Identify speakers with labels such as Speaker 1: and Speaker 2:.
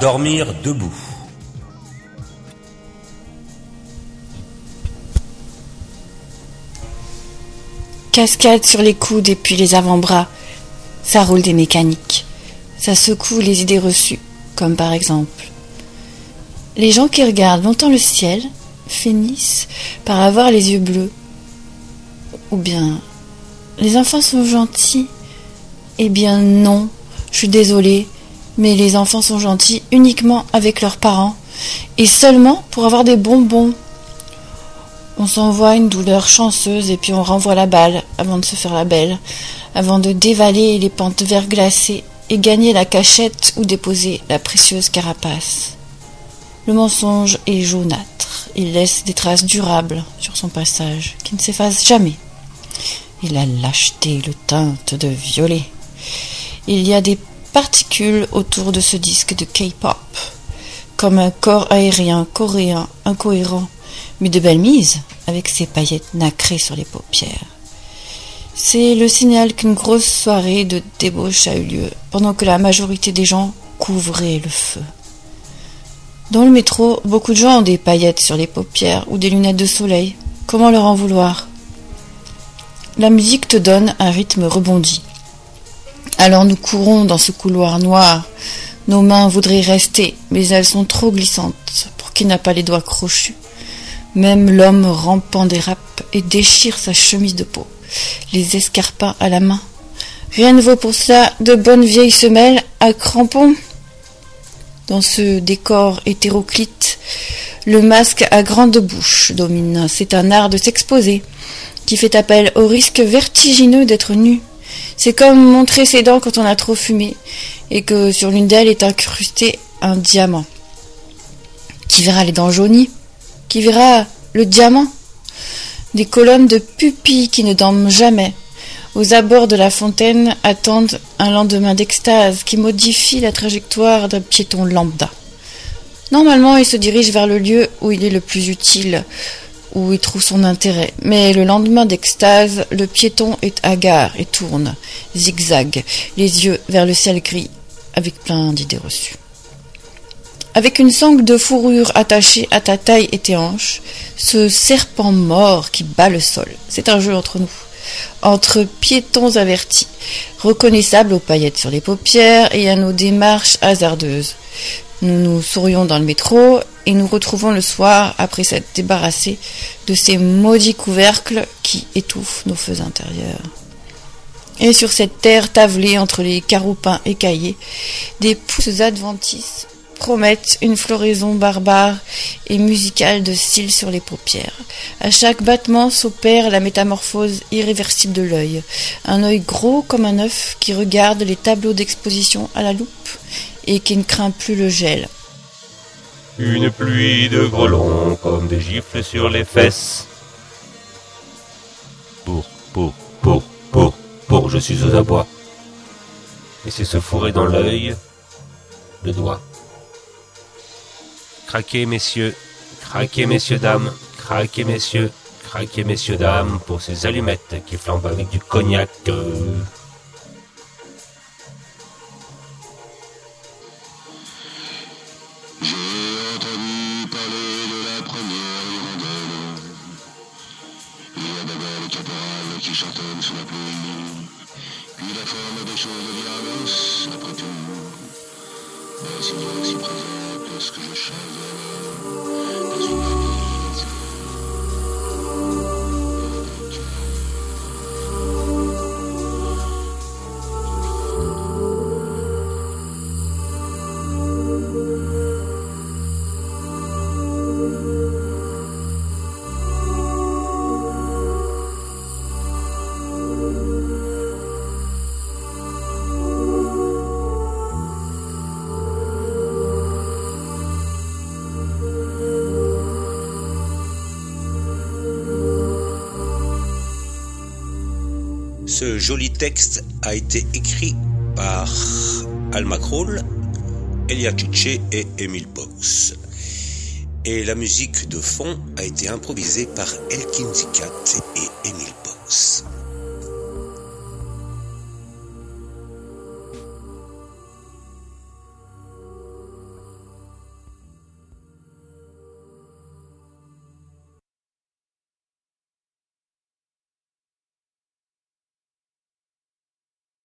Speaker 1: dormir debout.
Speaker 2: Cascade sur les coudes et puis les avant-bras. Ça roule des mécaniques. Ça secoue les idées reçues, comme par exemple. Les gens qui regardent longtemps le ciel finissent par avoir les yeux bleus. Ou bien, les enfants sont gentils. Eh bien non, je suis désolée, mais les enfants sont gentils uniquement avec leurs parents, et seulement pour avoir des bonbons. On s'envoie une douleur chanceuse et puis on renvoie la balle avant de se faire la belle, avant de dévaler les pentes verglacées et gagner la cachette ou déposer la précieuse carapace. Le mensonge est jaunâtre, il laisse des traces durables sur son passage, qui ne s'effacent jamais. Et la lâcheté le teinte de violet. Il y a des particules autour de ce disque de K-pop, comme un corps aérien coréen incohérent mais de belle mise, avec ses paillettes nacrées sur les paupières. C'est le signal qu'une grosse soirée de débauche a eu lieu, pendant que la majorité des gens couvraient le feu. Dans le métro, beaucoup de gens ont des paillettes sur les paupières ou des lunettes de soleil. Comment leur en vouloir? La musique te donne un rythme rebondi. Alors nous courons dans ce couloir noir. Nos mains voudraient rester, mais elles sont trop glissantes pour qui n'a pas les doigts crochus. Même l'homme rampant dérape et déchire sa chemise de peau, les escarpins à la main. Rien ne vaut pour cela de bonnes vieilles semelles à crampons. Dans ce décor hétéroclite, le masque à grande bouche domine. C'est un art de s'exposer, qui fait appel au risque vertigineux d'être nu. C'est comme montrer ses dents quand on a trop fumé, et que sur l'une d'elles est incrusté un diamant. Qui verra les dents jaunies qui verra le diamant Des colonnes de pupilles qui ne dorment jamais. Aux abords de la fontaine attendent un lendemain d'extase qui modifie la trajectoire d'un piéton lambda. Normalement, il se dirige vers le lieu où il est le plus utile, où il trouve son intérêt. Mais le lendemain d'extase, le piéton est hagard et tourne, zigzag, les yeux vers le ciel gris, avec plein d'idées reçues avec une sangle de fourrure attachée à ta taille et tes hanches, ce serpent mort qui bat le sol. C'est un jeu entre nous, entre piétons avertis, reconnaissables aux paillettes sur les paupières et à nos démarches hasardeuses. Nous nous sourions dans le métro et nous retrouvons le soir après s'être débarrassés de ces maudits couvercles qui étouffent nos feux intérieurs. Et sur cette terre tavelée entre les caroupins écaillés, des pousses adventices promettent une floraison barbare et musicale de cils sur les paupières. À chaque battement s'opère la métamorphose irréversible de l'œil. Un œil gros comme un œuf qui regarde les tableaux d'exposition à la loupe et qui ne craint plus le gel.
Speaker 1: Une pluie de grelons comme des gifles sur les fesses. Pour, pour, pour, pour, pour, je suis aux abois. Et c'est se fourrer dans l'œil, le doigt. Craquez, messieurs, craquez, messieurs, dames, craquez, messieurs, craquez, messieurs, dames, pour ces allumettes qui flambent avec du cognac.
Speaker 3: De la première hirondelle. Il y a d'abord le caporal qui chantonne sous la pluie, puis la forme des choses devient après tout. Mais y a aussi présent ce que je chante dans une
Speaker 1: Ce joli texte a été écrit par Alma Kroll, Elia Tucci et Emile Box. Et la musique de fond a été improvisée par Elkin Zikat